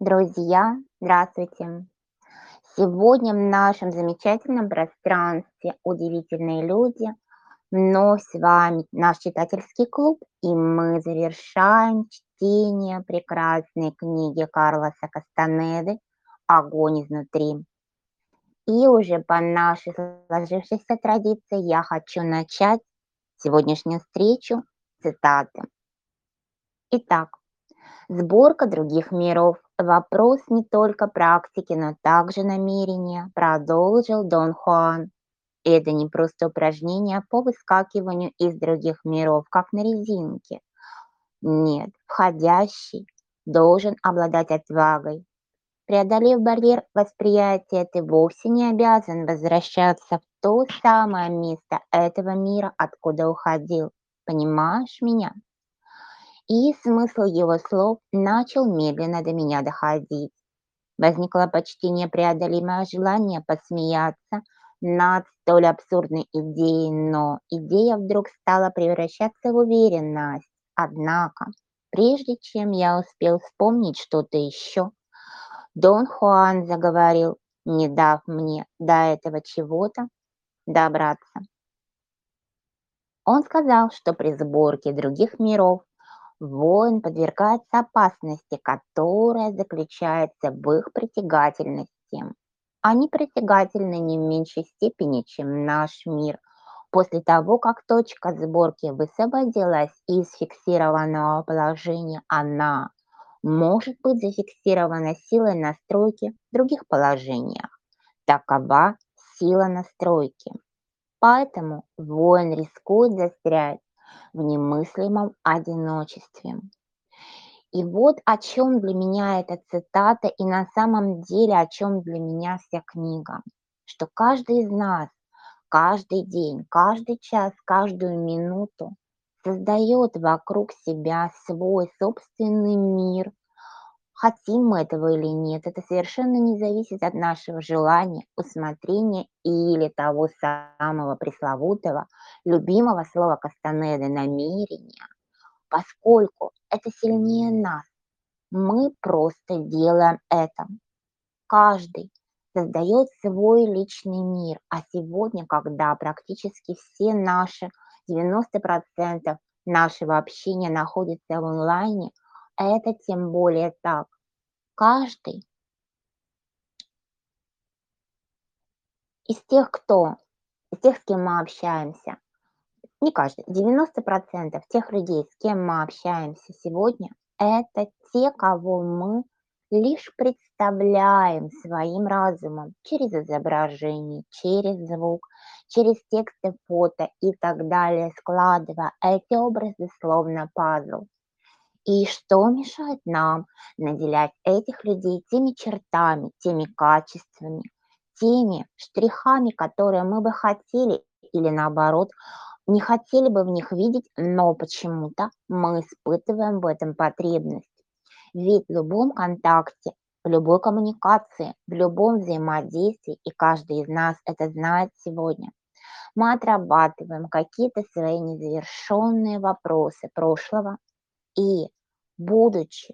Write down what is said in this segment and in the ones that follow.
Друзья, здравствуйте! Сегодня в нашем замечательном пространстве "Удивительные люди" вновь с вами наш читательский клуб, и мы завершаем чтение прекрасной книги Карлоса Кастанеды "Огонь изнутри". И уже по нашей сложившейся традиции я хочу начать сегодняшнюю встречу цитаты. Итак, сборка других миров вопрос не только практики, но также намерения, продолжил Дон Хуан. Это не просто упражнение по выскакиванию из других миров, как на резинке. Нет, входящий должен обладать отвагой. Преодолев барьер восприятия, ты вовсе не обязан возвращаться в то самое место этого мира, откуда уходил. Понимаешь меня? И смысл его слов начал медленно до меня доходить. Возникло почти непреодолимое желание посмеяться над столь абсурдной идеей, но идея вдруг стала превращаться в уверенность. Однако, прежде чем я успел вспомнить что-то еще, Дон Хуан заговорил, не дав мне до этого чего-то добраться. Он сказал, что при сборке других миров воин подвергается опасности, которая заключается в их притягательности. Они притягательны не в меньшей степени, чем наш мир. После того, как точка сборки высвободилась из фиксированного положения, она может быть зафиксирована силой настройки в других положениях. Такова сила настройки. Поэтому воин рискует застрять в немыслимом одиночестве. И вот о чем для меня эта цитата и на самом деле о чем для меня вся книга. Что каждый из нас каждый день, каждый час, каждую минуту создает вокруг себя свой собственный мир. Хотим мы этого или нет, это совершенно не зависит от нашего желания, усмотрения или того самого пресловутого, любимого слова Кастанеды намерения, поскольку это сильнее нас. Мы просто делаем это. Каждый создает свой личный мир, а сегодня, когда практически все наши 90% нашего общения находится в онлайне, это тем более так. Каждый из тех, кто, из тех, с кем мы общаемся, не каждый, 90% тех людей, с кем мы общаемся сегодня, это те, кого мы лишь представляем своим разумом через изображение, через звук, через тексты, фото и так далее, складывая эти образы словно пазл. И что мешает нам наделять этих людей теми чертами, теми качествами, теми штрихами, которые мы бы хотели или наоборот не хотели бы в них видеть, но почему-то мы испытываем в этом потребность. Ведь в любом контакте, в любой коммуникации, в любом взаимодействии, и каждый из нас это знает сегодня, мы отрабатываем какие-то свои незавершенные вопросы прошлого и, будучи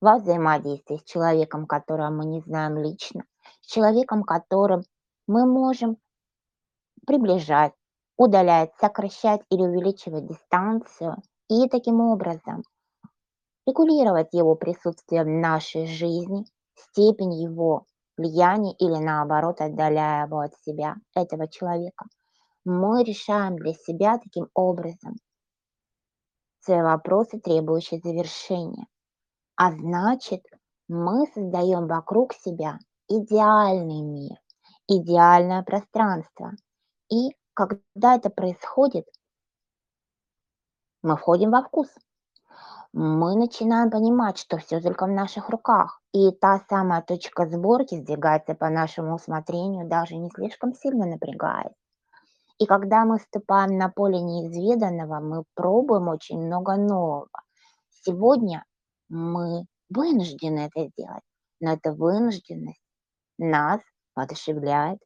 во взаимодействии с человеком, которого мы не знаем лично, с человеком, которым мы можем приближать, удалять, сокращать или увеличивать дистанцию и таким образом регулировать его присутствие в нашей жизни, степень его влияния или наоборот отдаляя его от себя, этого человека. Мы решаем для себя таким образом свои вопросы, требующие завершения. А значит, мы создаем вокруг себя идеальный мир, идеальное пространство. И когда это происходит, мы входим во вкус. Мы начинаем понимать, что все только в наших руках. И та самая точка сборки сдвигается по нашему усмотрению, даже не слишком сильно напрягаясь. И когда мы вступаем на поле неизведанного, мы пробуем очень много нового. Сегодня мы вынуждены это сделать, но эта вынужденность нас воодушевляет.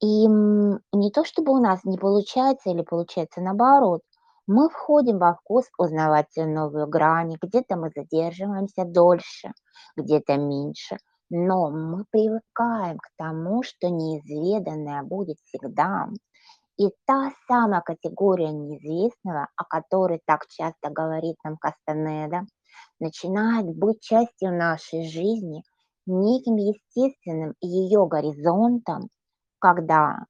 И не то чтобы у нас не получается или получается наоборот, Мы входим во вкус узнавать новые грани, где-то мы задерживаемся дольше, где-то меньше, но мы привыкаем к тому, что неизведанное будет всегда. И та самая категория неизвестного, о которой так часто говорит нам Кастанеда, начинает быть частью нашей жизни, неким естественным ее горизонтом, когда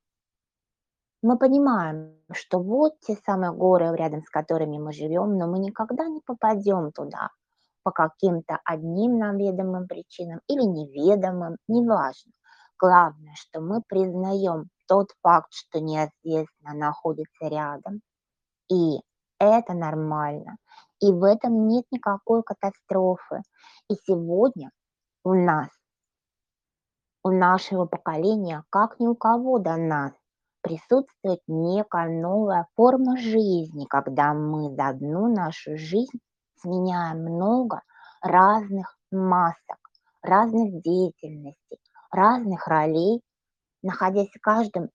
мы понимаем, что вот те самые горы, рядом с которыми мы живем, но мы никогда не попадем туда по каким-то одним нам ведомым причинам или неведомым, неважно. Главное, что мы признаем тот факт, что неизвестно находится рядом. И это нормально. И в этом нет никакой катастрофы. И сегодня у нас, у нашего поколения, как ни у кого до нас, присутствует некая новая форма жизни, когда мы за одну нашу жизнь сменяем много разных масок, разных деятельностей, разных ролей, находясь в каждом,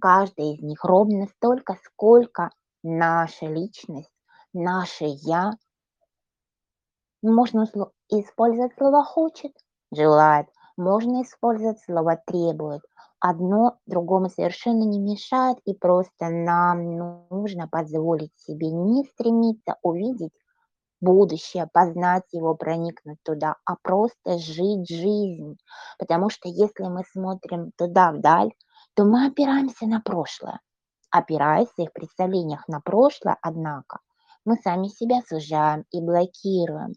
каждой из них ровно столько, сколько наша личность, наше «я», можно использовать слово «хочет», «желает», можно использовать слово «требует», одно другому совершенно не мешает, и просто нам нужно позволить себе не стремиться увидеть будущее, познать его, проникнуть туда, а просто жить жизнь. Потому что если мы смотрим туда вдаль, то мы опираемся на прошлое. Опираясь в своих представлениях на прошлое, однако, мы сами себя сужаем и блокируем.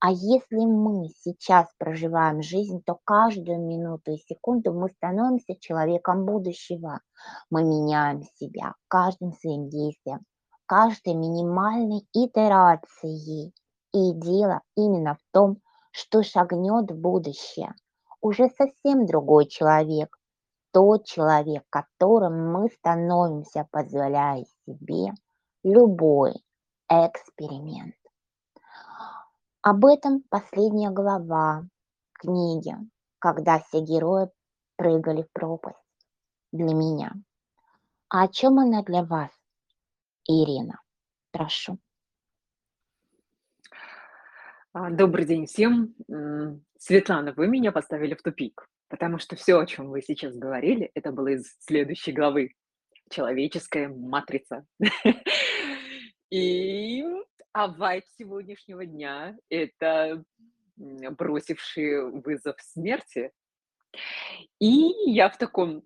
А если мы сейчас проживаем жизнь, то каждую минуту и секунду мы становимся человеком будущего. Мы меняем себя каждым своим действием, каждой минимальной итерацией. И дело именно в том, что шагнет в будущее. Уже совсем другой человек, тот человек, которым мы становимся, позволяя себе любой эксперимент. Об этом последняя глава книги, когда все герои прыгали в пропасть для меня. А о чем она для вас, Ирина? Прошу. А, добрый день всем. Светлана, вы меня поставили в тупик, потому что все, о чем вы сейчас говорили, это было из следующей главы. Человеческая матрица. И а вайб сегодняшнего дня– это бросивший вызов смерти. И я в таком,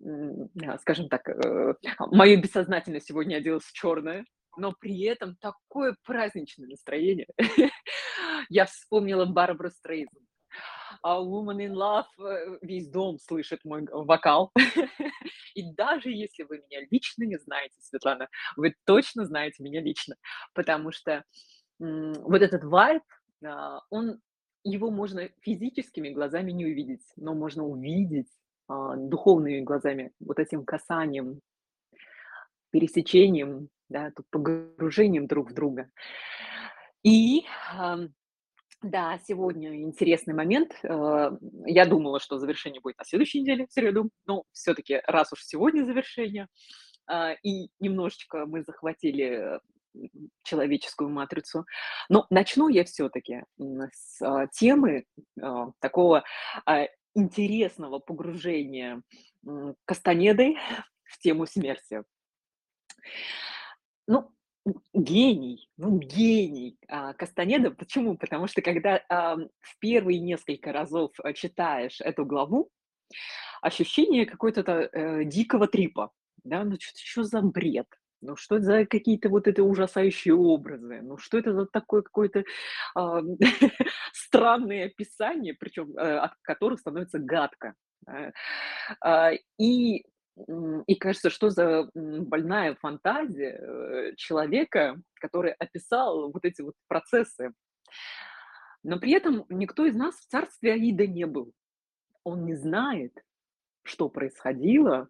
скажем так, э, мое бессознательное сегодня оделось в черное, но при этом такое праздничное настроение. Я вспомнила Барбару Стрейзен. А Woman in Love, э, весь дом слышит мой вокал. И даже если вы меня лично не знаете, Светлана, вы точно знаете меня лично, потому что вот этот вайб, а, он, его можно физическими глазами не увидеть, но можно увидеть а, духовными глазами, вот этим касанием, пересечением, да, погружением друг в друга. И да, сегодня интересный момент. Э, я думала, что завершение будет на следующей неделе, в среду, но все-таки раз уж сегодня завершение, и немножечко мы захватили человеческую матрицу. Но начну я все-таки с а, темы а, такого а, интересного погружения Кастанедой в тему смерти. Ну, гений, ну, гений а, Кастанеда. Почему? Потому что когда в первые несколько разов читаешь эту главу, ощущение какой-то э, дикого трипа, да, ну что, что за бред, ну что это за какие-то вот эти ужасающие образы? Ну что это за такое какое-то а, странное описание, причем э, от которых становится гадко. А, и, и кажется, что за больная фантазия э, человека, который описал вот эти вот процессы. Но при этом никто из нас в царстве Аида не был. Он не знает, что происходило,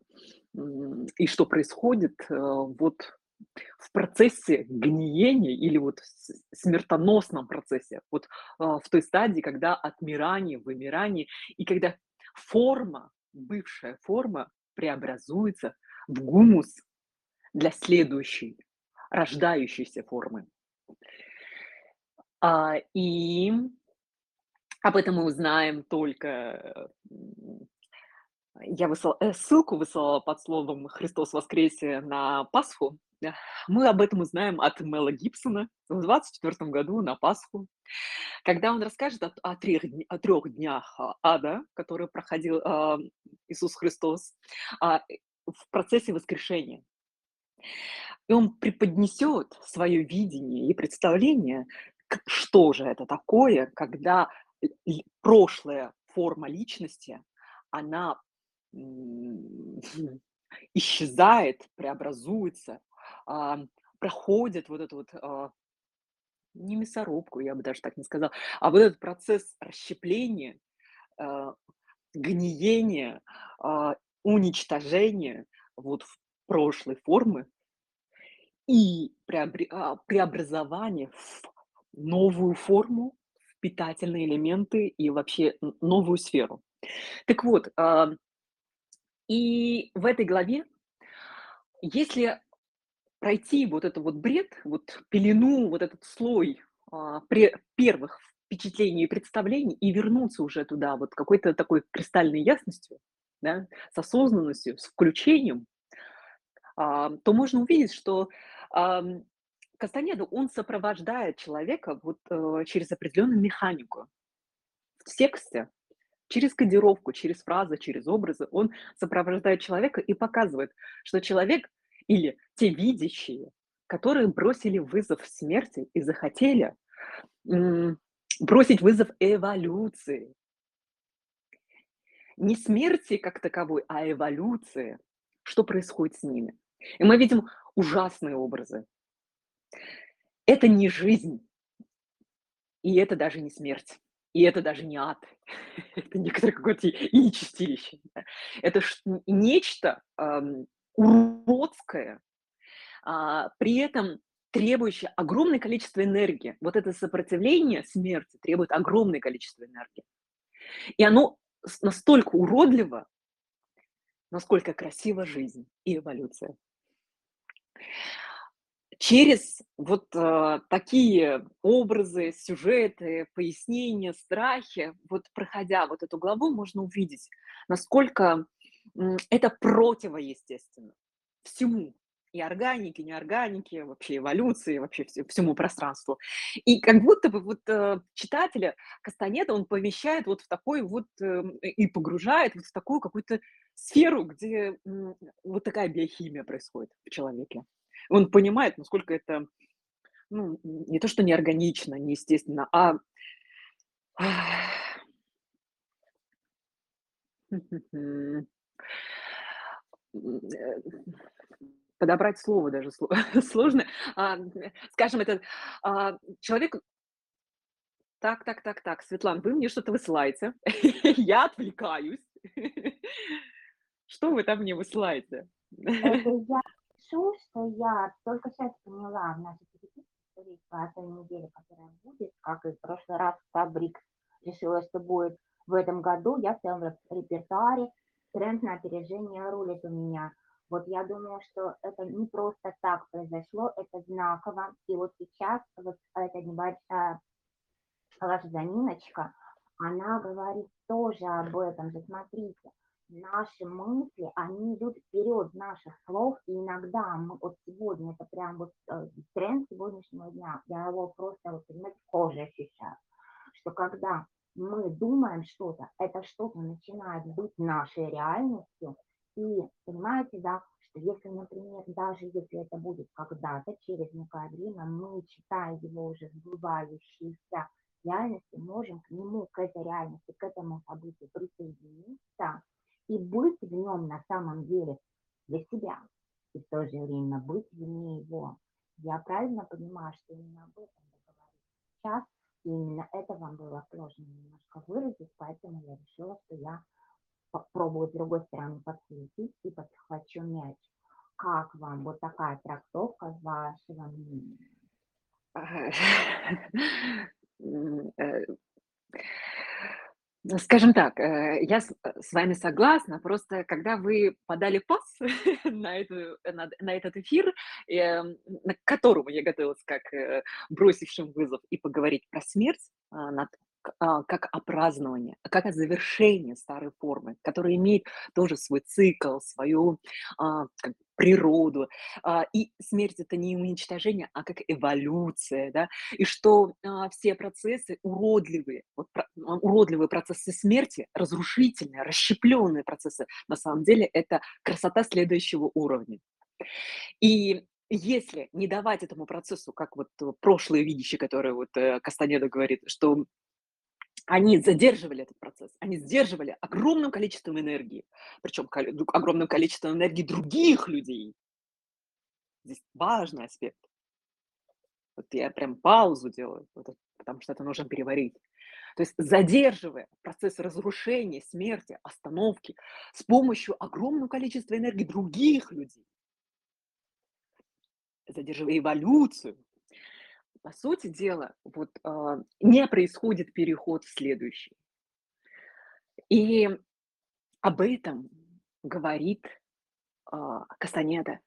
и что происходит э, вот в процессе гниения или вот смертоносном процессе, вот а, в той стадии, когда отмирание, вымирание, и когда форма, бывшая форма преобразуется в гумус для следующей рождающейся формы. А, и об этом мы узнаем только, м, я высла э, ссылку выслала под словом "Христос воскресе" на Пасху. Мы об этом узнаем от Мэла Гибсона в 24 году на Пасху, когда он расскажет о о трех о трех днях а ада, которые проходил, а, Иисус Христос, э, в процессе воскрешения. И он преподнесет свое видение и представление, что же это такое, когда прошлая форма личности, она, исчезает, преобразуется, проходит вот эту вот, а, не мясорубку, я бы даже так не сказала, а вот этот процесс расщепления, а, гниения, а, уничтожения вот в прошлой формы и преобразование в новую форму, в питательные элементы и вообще новую сферу. Так вот, и в этой главе, если пройти вот это вот бред, вот пелену, вот этот слой, а, первых впечатлений и представлений и вернуться уже туда вот какой-то такой кристальной ясностью, да, с осознанностью, с включением, а, то можно увидеть, что, ам, Кастанеда, он сопровождает человека вот, э, через определенную механику. В тексте, через кодировку, через фразы, через образы он сопровождает человека и показывает, что человек или те видящие, которые бросили вызов смерти и захотели, бросить вызов эволюции. Не смерти как таковой, а эволюции. Что происходит с ними? И мы видим ужасные образы. Это не жизнь. И это даже не смерть. И это даже не ад. Это некоторое какое-то и чистилище. Да. Это нечто, ам, уродское, а, при этом требующее огромное количество энергии. Вот это сопротивление смерти требует огромное количество энергии. И оно настолько уродливо, насколько красива жизнь и эволюция. Через вот, а, такие образы, сюжеты, пояснения, страхи, вот проходя вот эту главу, можно увидеть, насколько, м, это противоестественно всему: и органике, неорганике, вообще эволюции, вообще вс всему пространству. И как будто бы вот, э, читателя Кастанеда он помещает вот в такой вот, э, и погружает вот в такую какую-то сферу, где, вот такая биохимия происходит в человеке. Он понимает, насколько это, ну, не то что неорганично, неестественно, а подобрать слово даже сло сложно. А, скажем, это, а, человек Так так так так, Светлана, вы мне что-то высылаете, я отвлекаюсь. Что вы там мне высылаете? Это я пишу, что я только щас поняла в нашей переписке, по той неделе, которая будет, как и в прошлый раз Фабрик решила, что будет в этом году. Я в своем реп репертуаре тренд на опережение рулит у меня. Вот я думаю, что это не просто так произошло, это знаково. И вот сейчас вот эта небольшая ваша заминочка, она говорит тоже об этом же. Смотрите, наши мысли, они идут вперед наших слов, и иногда мы вот сегодня, это прям вот, э, тренд сегодняшнего дня, я его просто вот, понимаете, кожей ощущаю, что когда мы думаем что-то, это что-то начинает быть нашей реальностью. И понимаете, да, что если, например, даже если это будет когда-то, через некое время, мы, читая его уже сбывающиеся реальности, можем к нему, к этой реальности, к этому событию присоединиться и быть в нем на самом деле для себя, и в то же время быть вне его. Я правильно понимаю, что именно об этом вы говорите сейчас, и именно это вам было сложно немножко выразить, поэтому я решила, что я попробую с другой стороны подсветить и подхвачу мяч. Как вам вот такая трактовка вашего мнения? Э Скажем так, э, я с э, с вами согласна. Просто когда вы подали пас на эту на на этот эфир, эм, на которому я готовилась как, э, бросившим вызов и поговорить про смерть, а, над как о как о завершении старой формы, которая имеет тоже свой цикл, свою, а, как природу. А, и смерть- это не уничтожение, а как эволюция, да. И что, а, все процессы уродливые, вот а, уродливые процессы смерти, разрушительные, расщепленные процессы, на самом деле это красота следующего уровня. И если не давать этому процессу, как вот э, прошлые видящие, которые вот, э, Кастанеда говорит, что они задерживали этот процесс, они сдерживали огромным количеством энергии, причем огромным количеством энергии других людей. Здесь важный аспект. Вот я прям паузу делаю, потому что это нужно переварить. То есть задерживая процесс разрушения, смерти, остановки с помощью огромного количества энергии других людей, задерживая эволюцию, по сути дела, вот, а, не происходит переход в следующий. И об этом говорит, а, Кастанеда.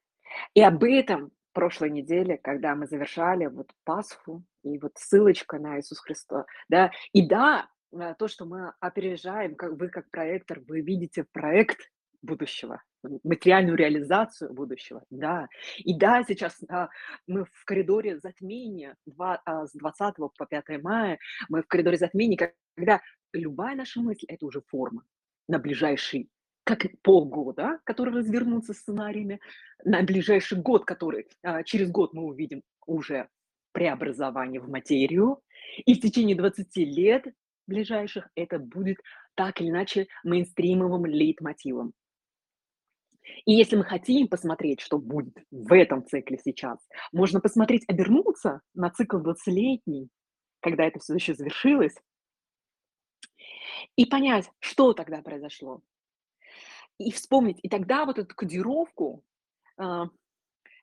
И об этом прошлой неделе, когда мы завершали вот Пасху, и вот ссылочка на Иисус Христа, да. И да, э, то, что мы опережаем, как вы как проектор, вы видите проект будущего, материальную реализацию будущего, да. И да, сейчас, а, мы в коридоре затмения, два а, с 20 по 5 мая, мы в коридоре затмения, когда любая наша мысль- это уже форма на ближайший как полгода, которые развернутся сценариями, на ближайший год, который, а, через год мы увидим уже преобразование в материю, и в течение 20 лет ближайших это будет так или иначе мейнстримовым лейтмотивом. И если мы хотим посмотреть, что будет в этом цикле сейчас, можно посмотреть, обернуться на цикл двадцатилетний, когда это всё еще завершилось и понять, что тогда произошло. И вспомнить, и тогда вот эту кодировку, а,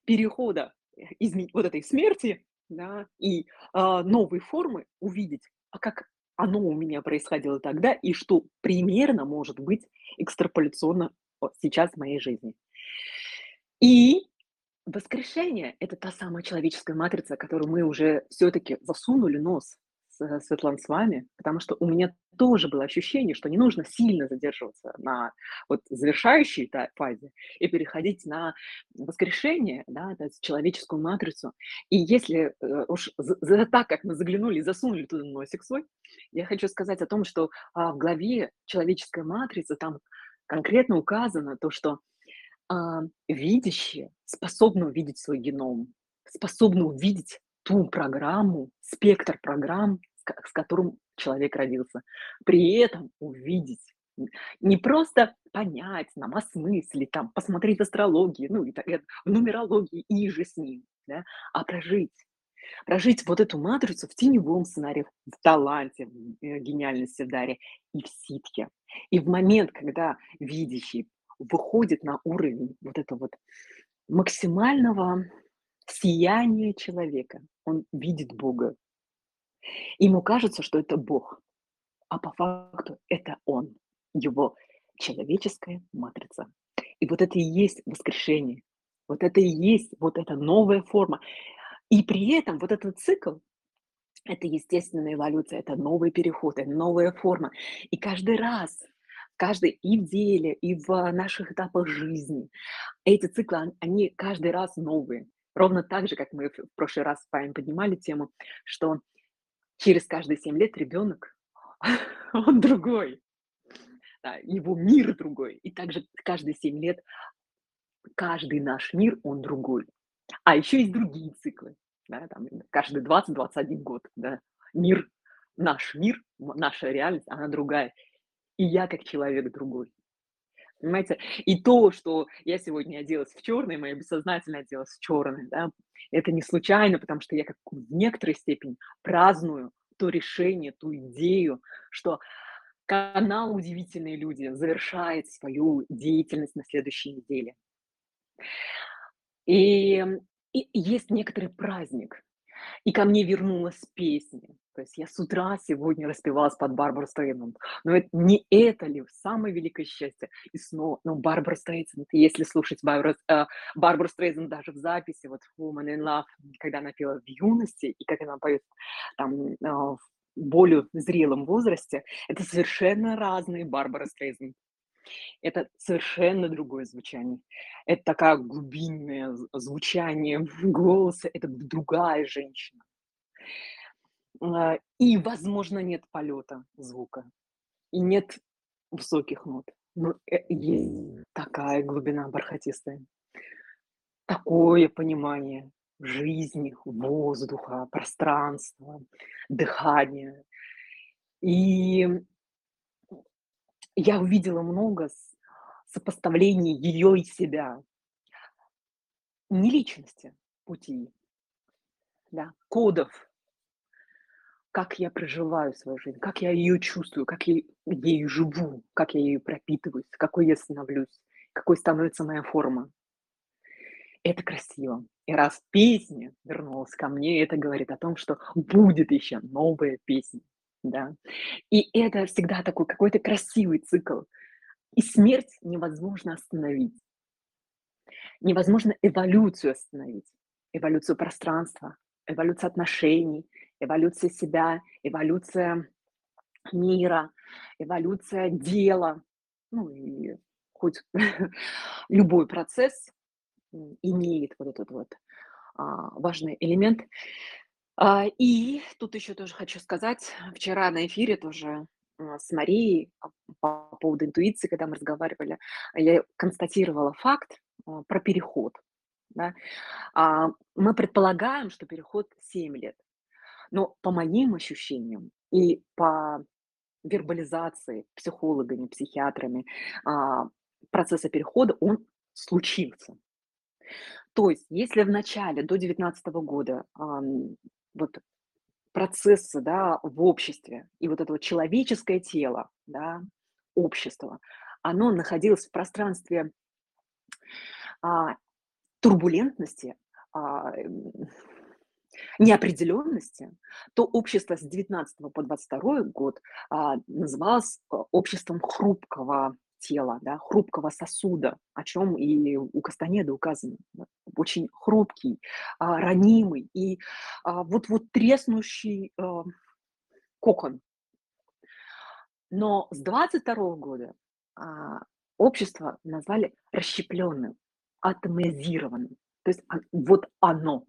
перехода изме вот этой смерти, да, и, а, новой формы увидеть, а как оно у меня происходило тогда и что примерно может быть экстраполяционно сейчас в моей жизни. И воскрешение- это та самая человеческая матрица, которую мы уже всё-таки засунули нос с Светлана, с вами, потому что у меня тоже было ощущение, что не нужно сильно задерживаться на вот завершающей фазе и переходить на воскрешение, да, человеческую матрицу. И если, э, уж з за так как мы заглянули засунули туда носик свой, я хочу сказать о том, что, а, в главе "Человеческая матрица" там конкретно указано то, что, а, видящие способны увидеть свой геном, способны увидеть ту программу, спектр программ, с ко с которым человек родился. При этом увидеть, не просто понять, там, осмыслить, там, посмотреть астрологию, ну, и та э, в нумерологии и иже с ним, да, а прожить. Прожить вот эту матрицу в теневом сценарии, в таланте, в, э, гениальности, в даре и в ситхе. И в момент, когда видящий выходит на уровень вот этого вот максимального сияния человека, он видит Бога. Ему кажется, что это Бог, а по факту это он, его человеческая матрица. И вот это и есть воскрешение, вот это и есть вот эта новая форма. И при этом вот этот цикл- это естественная эволюция, это новый переход, это новая форма. И каждый раз, каждый и в деле, и в наших этапах жизни эти циклы, он они каждый раз новые. Ровно так же, как мы в прошлый раз с вами поднимали тему, что через каждые 7 лет ребенок, он другой. Да, его мир другой. И также каждые 7 лет каждый наш мир, он другой. А еще есть другие циклы, да, там каждые 20-21 год, да. Мир, наш мир, наша реальность, она другая. И я как человек другой. Понимаете? И то, что я сегодня оделась в чёрное, мое бессознательное оделось в чёрное, да, это не случайно, потому что я как в некоторой степени праздную то решение, ту идею, что канал "Удивительные люди" завершает свою деятельность на следующей неделе. И, и есть некоторый праздник. И ко мне вернулась песня, То есть я с утра сегодня распевалась под Барбару Стрейзенд. Но это, не это ли самое великое счастье? И снова, ну, Барбара Стрейзенд, если слушать Барбару, э, Барбару Стрейзенд даже в записи, вот Woman in Love, когда она пела в юности, и как она поет там э, в более зрелом возрасте, это совершенно разные Барбара Стрейзенд. Это совершенно другое звучание. Это такая глубинное звучание голоса, это другая женщина. А, и, возможно, нет полета звука, и нет высоких нот. Но э, есть такая глубина бархатистая, такое понимание жизни, воздуха, пространства, дыхания. И я увидела много сопоставлений ее и себя. Не личности, пути, да, кодов, как я проживаю свою жизнь, как я ее чувствую, как я ею живу, как я ею пропитываюсь, какой я становлюсь, какой становится моя форма. Это красиво. И раз песня вернулась ко мне, это говорит о том, что будет еще новая песня. Да? И это всегда такой какой-то красивый цикл. И смерть невозможно остановить. Невозможно эволюцию остановить. Эволюцию пространства, эволюцию отношений, эволюция себя, эволюция мира, эволюция дела. Ну и хоть любой процесс имеет вот этот вот а, важный элемент. А, и тут еще тоже хочу сказать, вчера на эфире тоже а, с Марией по поводу интуиции, когда мы разговаривали, я констатировала факт а, про переход. Да? Мы предполагаем, что переход 7 лет. Но по моим ощущениям и по вербализации психологами, психиатрами процесса перехода он случился. То есть, если в начале, до 2019 года, вот процессы, да, в обществе. И вот это вот человеческое тело, да, общество, оно находилось в пространстве а, турбулентности, а, неопределенности, то общество с 19 по 22 год а, называлось а, обществом хрупкого тела, да, хрупкого сосуда, о чем и у Кастанеда указано. Очень хрупкий, а, ранимый и а, вот-вот треснущий а, кокон. Но с 22 года а, общество назвали расщепленным, атомизированным. То есть а, вот оно,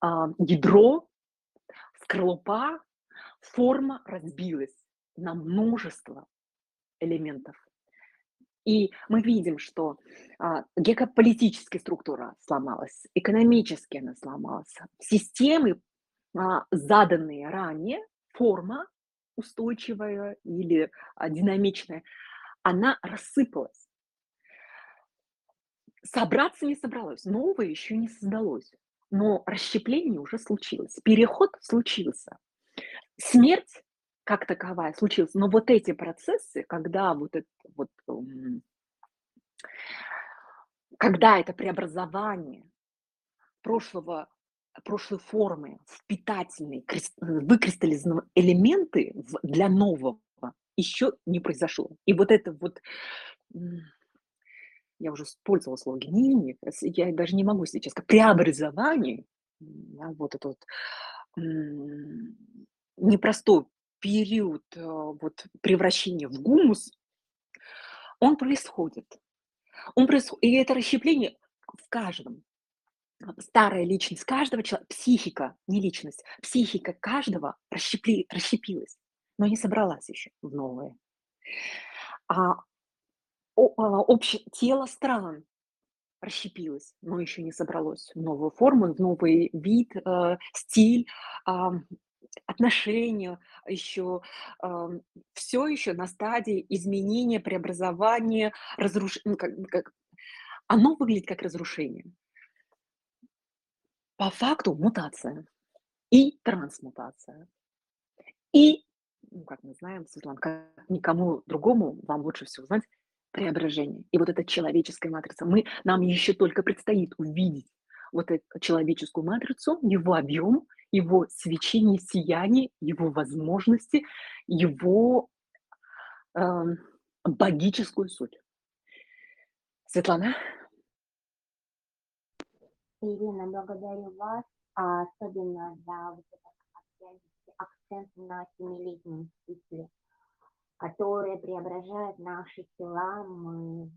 а, ядро, скорлупа, форма разбилась на множество элементов. И мы видим, что а, геополитическая структура сломалась, экономически она сломалась, системы, а, заданные ранее, форма устойчивая или а, динамичная, она рассыпалась. Собраться не собралось, новое еще не создалось но расщепление уже случилось, переход случился. Смерть как таковая случилась, но вот эти процессы, когда вот это вот, когда это преобразование прошлого, прошлой формы в питательные, выкристаллизованные элементы для нового еще не произошло. И вот это вот я уже использовала слово гнение, я даже не могу сейчас сказать, преобразование, вот этот вот непростой период э, вот, превращения в гумус, он происходит. Он происходит. И это расщепление в каждом. Старая личность каждого человека, психика, не личность, психика каждого расщепли, расщепилась, но не собралась еще в новое. А а, общее тело стран расщепилось, но еще не собралось в новую форму, в новый вид, э, стиль, а, отношения, еще все еще на стадии изменения, преобразования, разруш... ну, как, как... оно выглядит как разрушение. По факту мутация и трансмутация. И, ну, как мы знаем, Светлана, как никому другому вам лучше всего знать, преображение. И вот эта человеческая матрица, мы, нам еще только предстоит увидеть вот эту человеческую матрицу, его объем, его свечение, сияние, его возможности, его, эм, богическую суть. Светлана? Ирина, благодарю вас, а особенно за вот этот акцент на семилетнем цикле, который преображает наши тела. Мы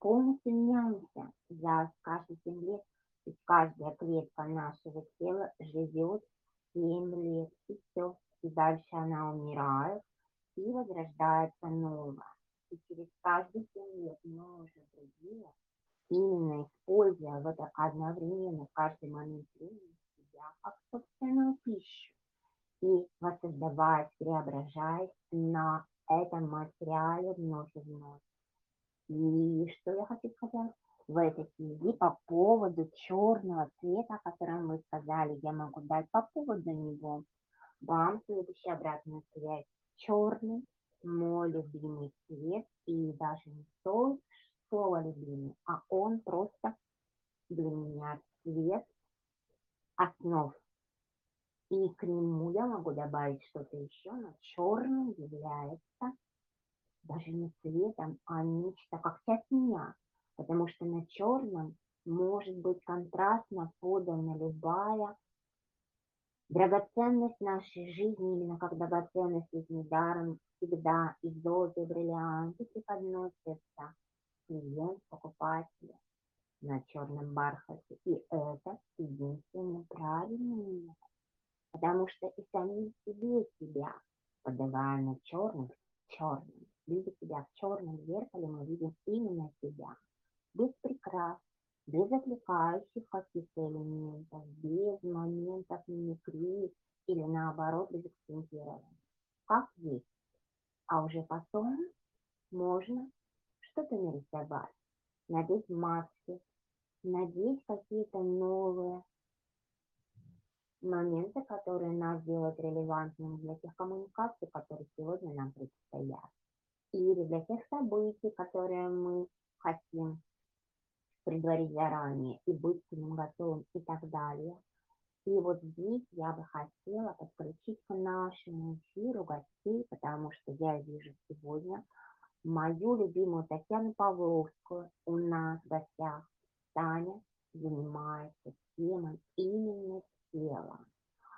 полностью меняемся за каждые семь лет, и каждая клетка нашего тела живет семь лет, и все. И дальше она умирает, и возрождается новое. И через каждые семь лет мы уже другие, именно используя вот это одновременно каждый момент времени себя как собственную пищу и воссоздавать, преображаясь на этом материале вновь и вновь. И что я хочу сказать? В этой связи по поводу черного цвета, о котором вы сказали, я могу дать по поводу него вам следующая обратная связь. Черный мой любимый цвет, и даже не то слово любимый, а он просто для меня цвет основ. И к нему я могу добавить что-то еще, но черным является даже не цветом, а нечто как часть меня, потому что на черном может быть контрастно подана любая драгоценность нашей жизни, именно как драгоценность из недаром всегда и золото, и бриллианты преподносятся клиент, покупателю на черном бархате. И это единственный правильный метод, потому что и сами себе себя, подавая на черном, черным, видя себя в черном зеркале, мы видим именно себя, без прикрас, без отвлекающих каких-то элементов, без моментов мимикрии или наоборот без акцентирования. Как есть. А уже потом можно что-то нарисовать, надеть маски, надеть какие-то новые моменты, которые нас делают релевантными для тех коммуникаций, которые сегодня нам предстоят или для тех событий, которые мы хотим предварить заранее и быть к ним готовым и так далее. И вот здесь я бы хотела подключить к нашему эфиру гостей, потому что я вижу сегодня мою любимую Татьяну Павловскую у нас в гостях. Таня занимается темой именно тела.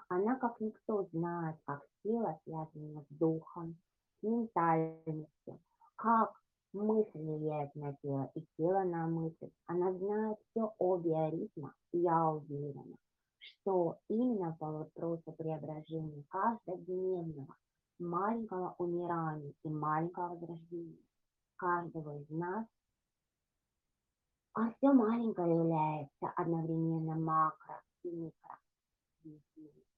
Она, как никто, знает, как тело связано с духом, ментальности, как мысль влияет на тело и тело на мысль. Она знает все о биоритмах, и я уверена, что именно по вопросу преображения каждодневного маленького умирания и маленького возрождения каждого из нас, а все маленькое является одновременно макро и микро.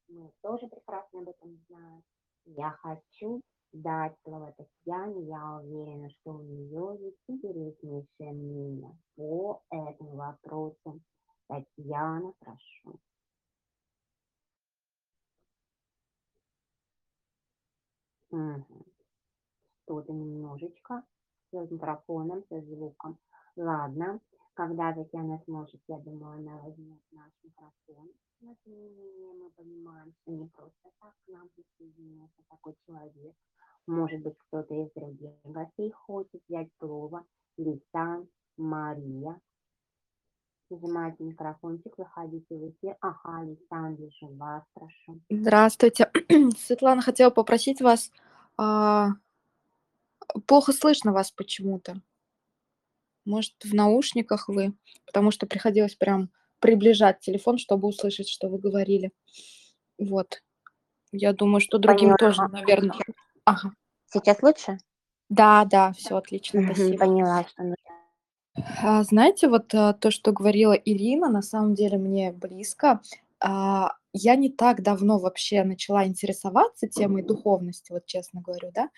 Мы тоже прекрасно об этом знаем. Я хочу дать слово Татьяне, я уверена, что у нее есть интереснейшее мнение по этому вопросу. Татьяна, прошу. Угу. Что-то немножечко с микрофоном, со звуком. Ладно, когда Татьяна сможет, я думаю, она возьмет наш микрофон. Но тем не менее мы понимаем, что не просто так к нам присоединился такой человек, может быть, кто-то из других гостей хочет взять слово. Лисан, Мария. Нажимайте микрофончик, выходите в эфир. Ага, Лисан, вижу вас, прошу. Здравствуйте. Светлана, хотела попросить вас, а, плохо слышно вас почему-то. Может, в наушниках вы, потому что приходилось прям приближать телефон, чтобы услышать, что вы говорили. Вот. Я думаю, что другим Поняла. тоже, наверное. Ага. Сейчас лучше? Да, да, все отлично, спасибо. Поняла, что. А, знаете, вот а, то, что говорила Ирина, на самом деле мне близко. А, я не так давно вообще начала интересоваться темой духовности, вот честно говорю, да.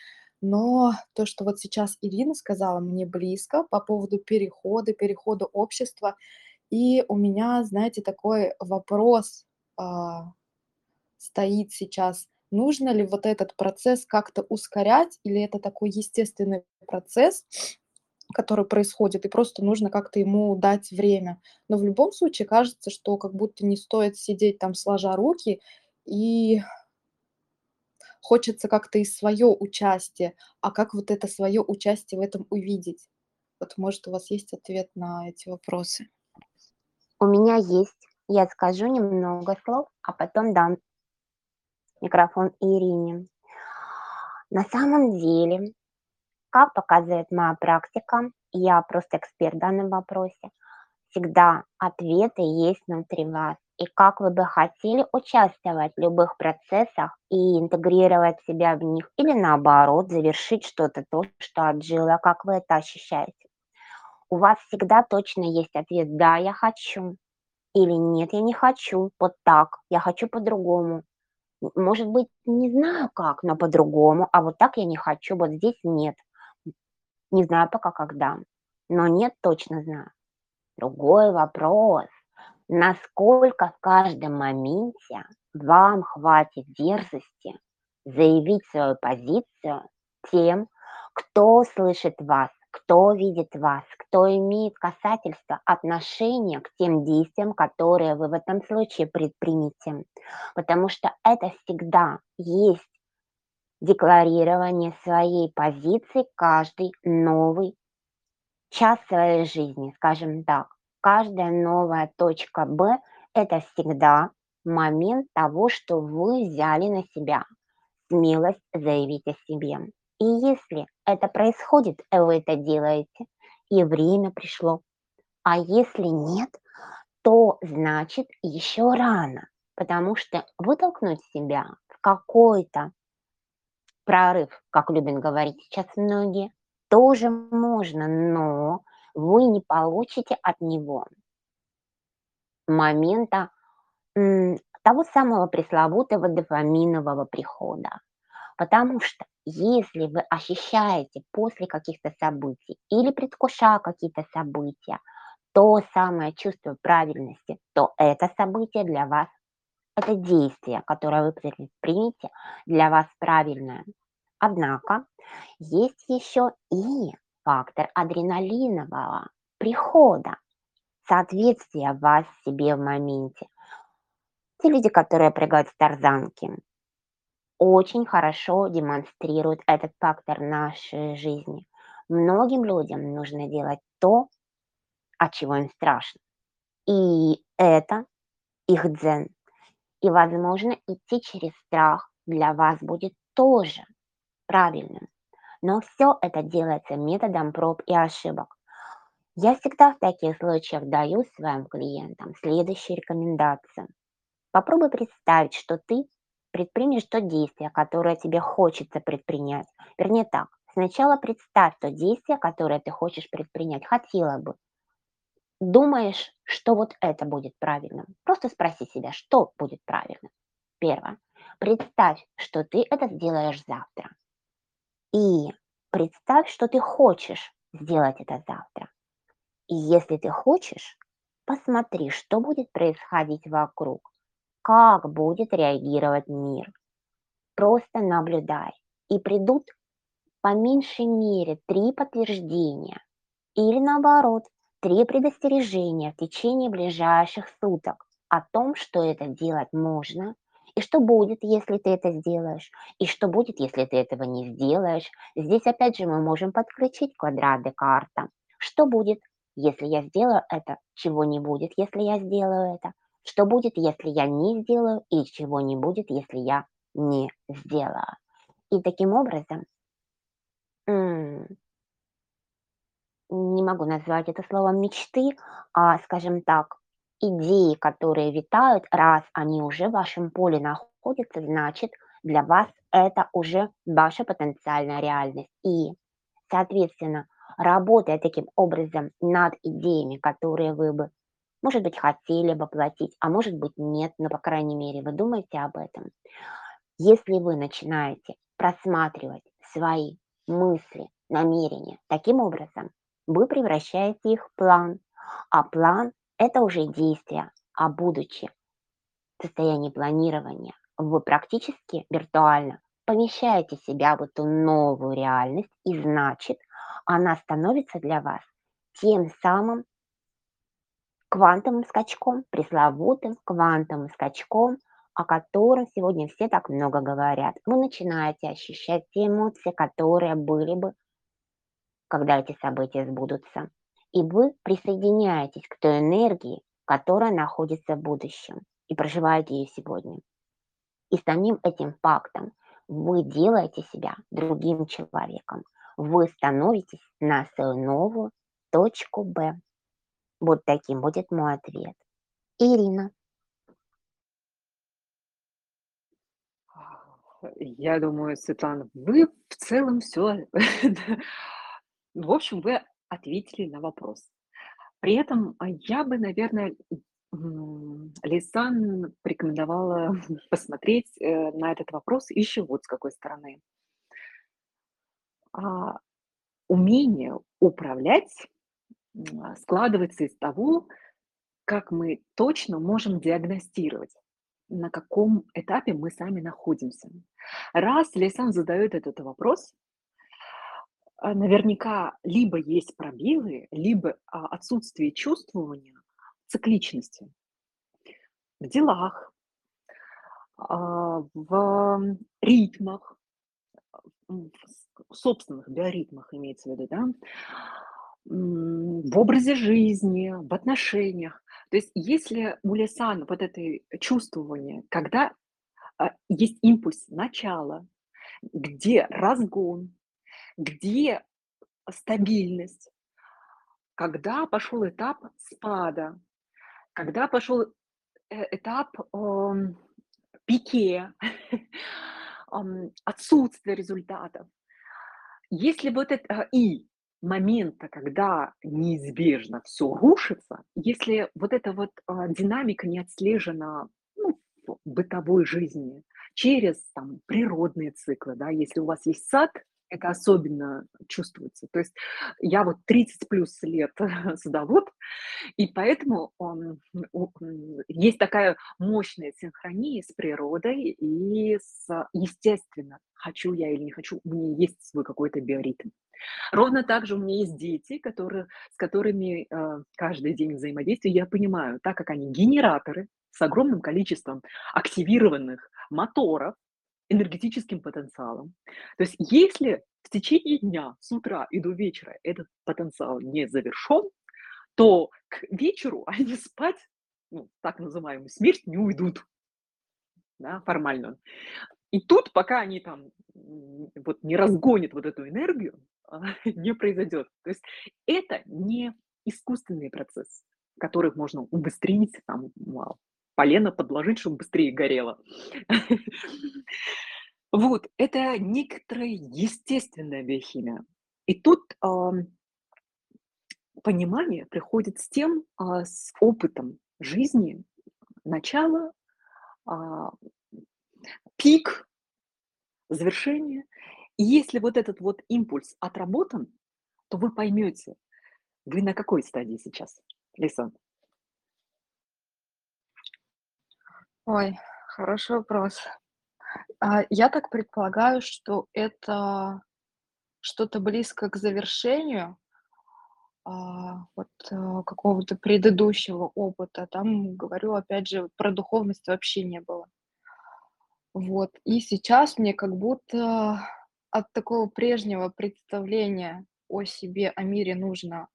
Но то, что вот сейчас Ирина сказала, мне близко по поводу перехода, перехода общества. И у меня, знаете, такой вопрос а, стоит сейчас. Нужно ли вот этот процесс как-то ускорять, или это такой естественный процесс, который происходит, и просто нужно как-то ему дать время. Но в любом случае кажется, что как будто не стоит сидеть там сложа руки, и хочется как-то и свое участие. А как вот это свое участие в этом увидеть? Вот, может, у вас есть ответ на эти вопросы? У меня есть. Я скажу немного слов, а потом дам микрофон Ирине. На самом деле, как показывает моя практика, я просто эксперт в данном вопросе, всегда ответы есть внутри вас. И как вы бы хотели участвовать в любых процессах и интегрировать себя в них, или наоборот, завершить что-то то, что отжило, как вы это ощущаете. У вас всегда точно есть ответ «да, я хочу», или «нет, я не хочу, вот так, я хочу по-другому». Может быть, не знаю как, но по-другому, а вот так я не хочу, вот здесь нет. Не знаю пока когда, но нет, точно знаю. Другой вопрос, насколько в каждом моменте вам хватит дерзости заявить свою позицию тем, кто слышит вас, кто видит вас, кто имеет касательство, отношение к тем действиям, которые вы в этом случае предпримете. Потому что это всегда есть декларирование своей позиции каждый новый час своей жизни, скажем так. Каждая новая точка Б– это всегда момент того, что вы взяли на себя смелость заявить о себе. И если это происходит, вы это делаете, и время пришло. А если нет, то значит еще рано, потому что вытолкнуть себя в какой-то прорыв, как любят говорить сейчас многие, тоже можно, но вы не получите от него момента того самого пресловутого дофаминового прихода. Потому что если вы ощущаете после каких-то событий или предвкушая какие-то события то самое чувство правильности, то это событие для вас, это действие, которое вы предпримете, для вас правильное. Однако есть еще и фактор адреналинового прихода, соответствия вас себе в моменте. Те люди, которые прыгают с тарзанки, очень хорошо демонстрирует этот фактор нашей жизни. Многим людям нужно делать то, от чего им страшно. И это их дзен. И, возможно, идти через страх для вас будет тоже правильным. Но все это делается методом проб и ошибок. Я всегда в таких случаях даю своим клиентам следующие рекомендации. Попробуй представить, что ты предпримешь то действие, которое тебе хочется предпринять. Вернее так, сначала представь то действие, которое ты хочешь предпринять, хотела бы. Думаешь, что вот это будет правильным? Просто спроси себя, что будет правильным. Первое. Представь, что ты это сделаешь завтра. И представь, что ты хочешь сделать это завтра. И если ты хочешь, посмотри, что будет происходить вокруг как будет реагировать мир. Просто наблюдай. И придут по меньшей мере три подтверждения или наоборот, три предостережения в течение ближайших суток о том, что это делать можно, и что будет, если ты это сделаешь, и что будет, если ты этого не сделаешь. Здесь опять же мы можем подключить квадрат Декарта. Что будет, если я сделаю это, чего не будет, если я сделаю это, что будет, если я не сделаю, и чего не будет, если я не сделаю. И таким образом, не могу назвать это словом мечты, а, скажем так, идеи, которые витают, раз они уже в вашем поле находятся, значит, для вас это уже ваша потенциальная реальность. И, соответственно, работая таким образом над идеями, которые вы бы может быть, хотели бы платить, а может быть, нет, но, по крайней мере, вы думаете об этом. Если вы начинаете просматривать свои мысли, намерения таким образом, вы превращаете их в план. А план – это уже действие, а будучи в состоянии планирования, вы практически виртуально помещаете себя в эту новую реальность, и значит, она становится для вас тем самым квантовым скачком, пресловутым квантовым скачком, о котором сегодня все так много говорят. Вы начинаете ощущать те эмоции, которые были бы, когда эти события сбудутся. И вы присоединяетесь к той энергии, которая находится в будущем, и проживаете ее сегодня. И самим этим фактом вы делаете себя другим человеком. Вы становитесь на свою новую точку Б. Вот таким будет мой ответ. Ирина. Я думаю, Светлана, вы в целом все, в общем, вы ответили на вопрос. При этом а, я бы, наверное, Лисан порекомендовала посмотреть э, на этот вопрос еще вот с какой стороны. А, умение управлять складывается из того, как мы точно можем диагностировать, на каком этапе мы сами находимся. Раз Лисан задает этот вопрос, наверняка либо есть пробелы, либо а, отсутствие чувствования цикличности в делах, а, в ритмах, в собственных биоритмах имеется в виду, да, в образе жизни, в отношениях. То есть если у Лисан вот это чувствование, когда есть импульс начала, где разгон, где стабильность, когда пошел этап спада, когда пошел э, этап э, пике, отсутствие результатов. Если вот это и момента, когда неизбежно все рушится, если вот эта вот а, динамика не отслежена ну, в бытовой жизни через там, природные циклы, да, если у вас есть сад, это особенно чувствуется. То есть я вот 30 плюс лет садовод, и поэтому он, есть такая мощная синхрония с природой и с, естественно, хочу я или не хочу, у меня есть свой какой-то биоритм. Ровно так же у меня есть дети, которые, с которыми э, каждый день взаимодействую. Я понимаю, так как они генераторы с огромным количеством активированных моторов, энергетическим потенциалом. То есть если в течение дня, с утра и до вечера этот потенциал не завершен, то к вечеру они спать, ну, так называемую смерть, не уйдут. Да, формально. И тут, пока они там вот не разгонят вот эту энергию, не произойдет. То есть это не искусственный процесс, который можно убыстрить, там, полено подложить, чтобы быстрее горело. Вот, это некоторая естественная биохимия. И тут понимание приходит с тем, э, с опытом жизни, начало, э, пик, завершение. И если вот этот вот импульс отработан, то вы поймете, вы на какой стадии сейчас, Лисан? Ой, хороший вопрос. А, я так предполагаю, что это что-то близко к завершению, а, вот, э, какого-то предыдущего опыта. Там, говорю, опять же, про духовность вообще не было. Вот. И сейчас мне как будто от такого прежнего представления о себе, о мире нужно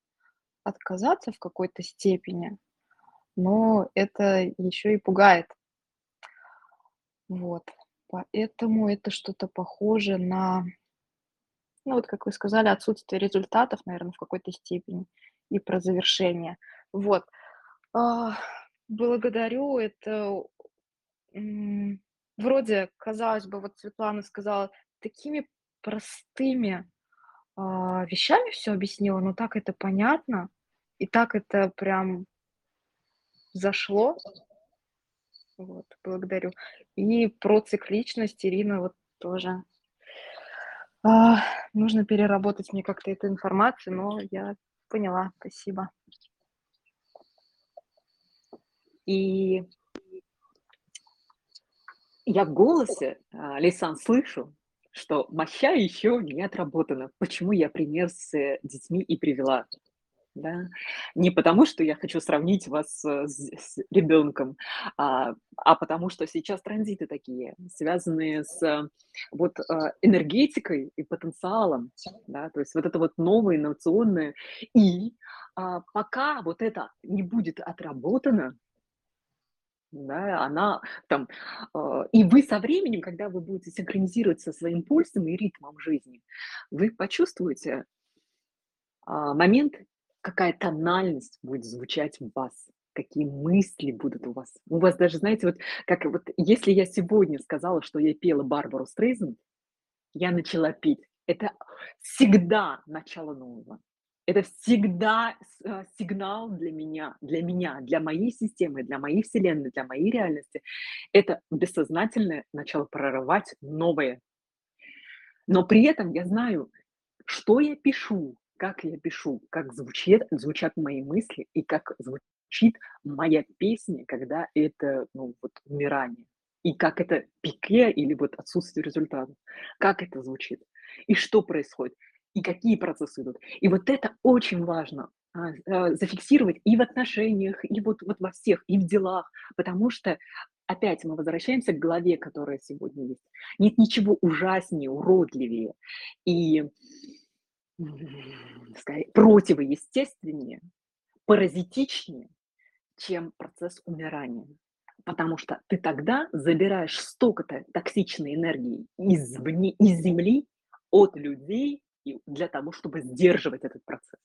отказаться в какой-то степени, но это еще и пугает. Вот. Поэтому это что-то похоже на, ну, вот как вы сказали, отсутствие результатов, наверное, в какой-то степени и про завершение. Вот. А, благодарю. Это вроде, казалось бы, вот Светлана сказала, такими простыми а, вещами все объяснила, но так это понятно, и так это прям зашло. Вот, благодарю. И про цикличность, Ирина, вот тоже. А, нужно переработать мне как-то эту информацию, но я поняла. Спасибо. И я в голосе, а, Лейсан, слышу, что моща еще не отработана. Почему я пример с э, детьми и привела? Да? Не потому, что я хочу сравнить вас э, с, с ребенком, а, а потому что сейчас транзиты такие, связанные с э, вот энергетикой и потенциалом, да, то есть вот это вот новое инновационное. И а, пока вот это не будет отработано, да, она там, э, и вы со временем, когда вы будете синхронизировать со своим пульсом и ритмом жизни, вы почувствуете а, момент, какая тональность будет звучать в вас, какие мысли будут у вас. У вас даже, знаете, вот как вот если я сегодня сказала, что я пела Барбару Стрейзен, я начала петь. Это всегда начало нового. Это всегда э, сигнал для меня, для меня, для моей системы, для моей вселенной, для моей реальности. Это бессознательное начало прорывать новое. Но при этом я знаю, что я пишу, как я пишу, как звучит, звучат мои мысли и как звучит моя песня, когда это ну, вот, умирание. И как это пике или вот отсутствие результатов. Как это звучит. И что происходит и какие процессы идут. И вот это очень важно а, а, зафиксировать и в отношениях, и вот, вот во всех, и в делах, потому что опять мы возвращаемся к главе, которая сегодня есть. Нет ничего ужаснее, уродливее и сказать, противоестественнее, паразитичнее, чем процесс умирания. Потому что ты тогда забираешь столько-то токсичной энергии из, из Земли, от людей, для того, чтобы сдерживать этот процесс.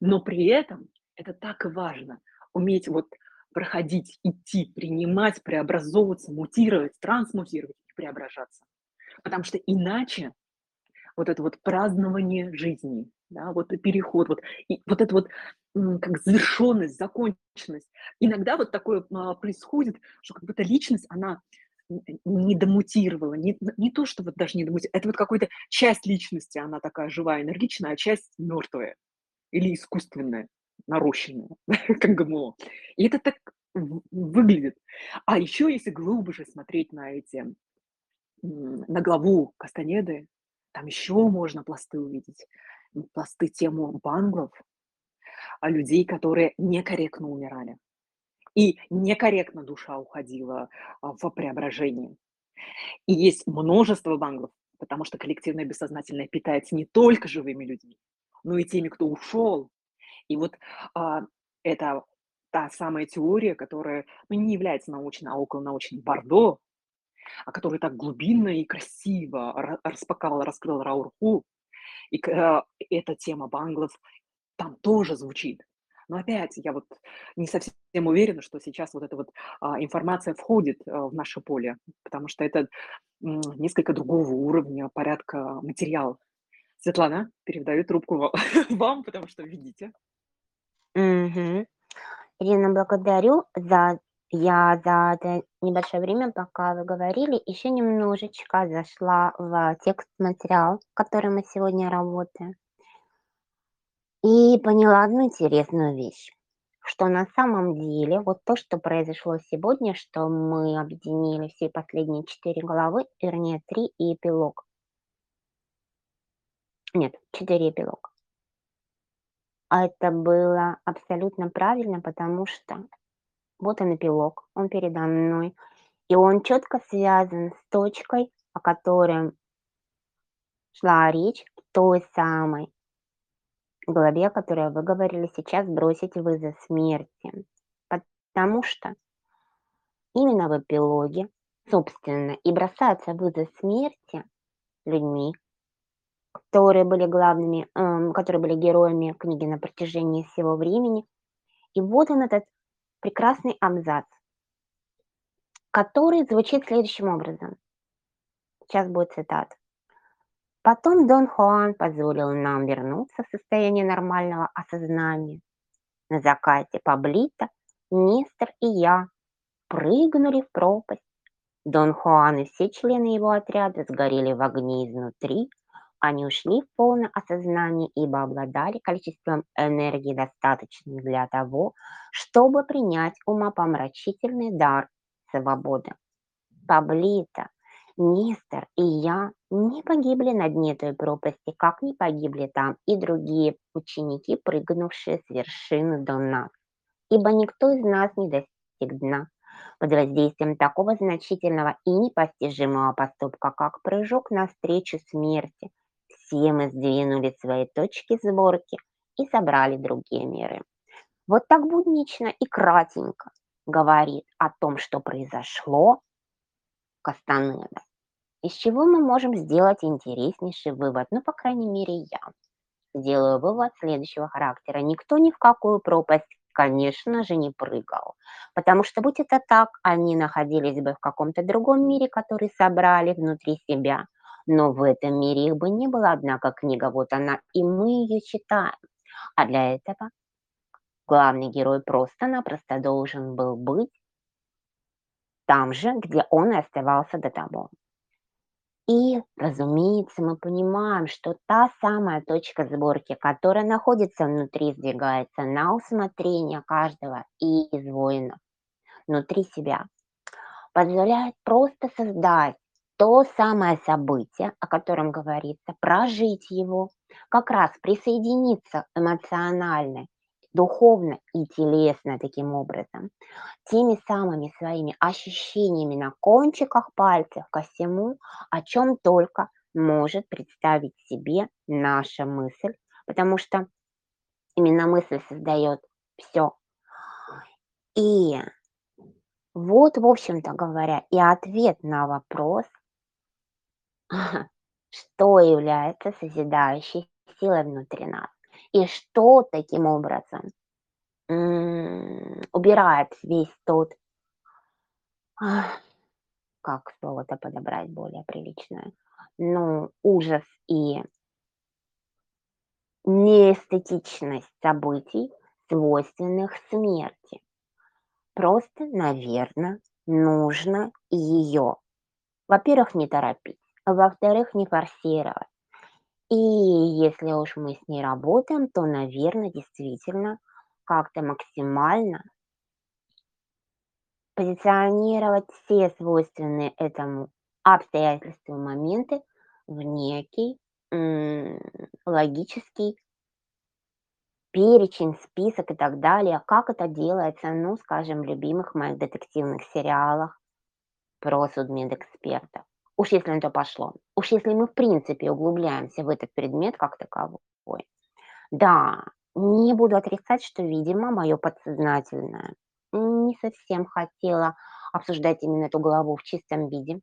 Но при этом это так важно, уметь вот проходить, идти, принимать, преобразовываться, мутировать, трансмутировать и преображаться. Потому что иначе вот это вот празднование жизни, да, вот переход, вот, и вот это вот как завершенность, законченность. Иногда вот такое а, происходит, что как будто личность, она не домутировала, не, не то, что вот даже не домутировала, это вот какая-то часть личности, она такая живая, энергичная, а часть мертвая или искусственная, нарощенная, как ГМО. И это так выглядит. А еще, если глубже смотреть на эти, на главу Кастанеды, там еще можно пласты увидеть. Пласты тему банглов, а людей, которые некорректно умирали. И некорректно душа уходила а, в преображение. И есть множество банглов, потому что коллективное бессознательное питается не только живыми людьми, но и теми, кто ушел. И вот а, это та самая теория, которая ну, не является научной, а околонаучной Бордо, а которая так глубинно и красиво распаковала, раскрыла Раурху. И а, эта тема банглов там тоже звучит. Но опять я вот не совсем уверена, что сейчас вот эта вот а, информация входит в наше поле, потому что это несколько другого уровня, порядка материала. Светлана, передаю трубку вам, потому что видите. Мгм. Ирина, благодарю за я за это небольшое время, пока вы говорили, еще немножечко зашла в текст материал, который мы сегодня работаем. И поняла одну интересную вещь, что на самом деле вот то, что произошло сегодня, что мы объединили все последние четыре главы, вернее, три и эпилог. Нет, четыре эпилог. А это было абсолютно правильно, потому что вот он эпилог, он передо мной, и он четко связан с точкой, о которой шла речь, той самой главе, о которой вы говорили сейчас, бросить вызов смерти. Потому что именно в эпилоге, собственно, и бросается вызов смерти людьми, которые были главными, э, которые были героями книги на протяжении всего времени. И вот он этот прекрасный абзац, который звучит следующим образом. Сейчас будет цитата. Потом Дон Хуан позволил нам вернуться в состояние нормального осознания. На закате Паблита Нестор и я прыгнули в пропасть. Дон Хуан и все члены его отряда сгорели в огне изнутри. Они ушли в полное осознание, ибо обладали количеством энергии, достаточным для того, чтобы принять умопомрачительный дар свободы. Паблита Нестор и я не погибли на дне той пропасти, как не погибли там и другие ученики, прыгнувшие с вершины до нас. Ибо никто из нас не достиг дна под воздействием такого значительного и непостижимого поступка, как прыжок навстречу смерти. Все мы сдвинули свои точки сборки и собрали другие меры. Вот так буднично и кратенько говорит о том, что произошло Кастанеда. Из чего мы можем сделать интереснейший вывод, ну, по крайней мере, я делаю вывод следующего характера. Никто ни в какую пропасть, конечно же, не прыгал. Потому что, будь это так, они находились бы в каком-то другом мире, который собрали внутри себя. Но в этом мире их бы не было, однако книга вот она, и мы ее читаем. А для этого главный герой просто-напросто должен был быть там же, где он и оставался до того. И, разумеется, мы понимаем, что та самая точка сборки, которая находится внутри, сдвигается на усмотрение каждого из воинов внутри себя, позволяет просто создать то самое событие, о котором говорится, прожить его, как раз присоединиться эмоционально духовно и телесно таким образом, теми самыми своими ощущениями на кончиках пальцев ко всему, о чем только может представить себе наша мысль, потому что именно мысль создает все. И вот, в общем-то говоря, и ответ на вопрос, что является созидающей силой внутри нас. И что таким образом убирает весь тот, как слово-то подобрать более приличное, ну, ужас и неэстетичность событий, свойственных смерти. Просто, наверное, нужно ее, во-первых, не торопить, во-вторых, не форсировать. И если уж мы с ней работаем, то, наверное, действительно как-то максимально позиционировать все свойственные этому обстоятельству моменты в некий логический перечень, список и так далее. Как это делается, ну, скажем, в любимых моих детективных сериалах про судмедэкспертов. Уж если на то пошло. Уж если мы в принципе углубляемся в этот предмет как таковой. Да, не буду отрицать, что, видимо, мое подсознательное не совсем хотело обсуждать именно эту главу в чистом виде.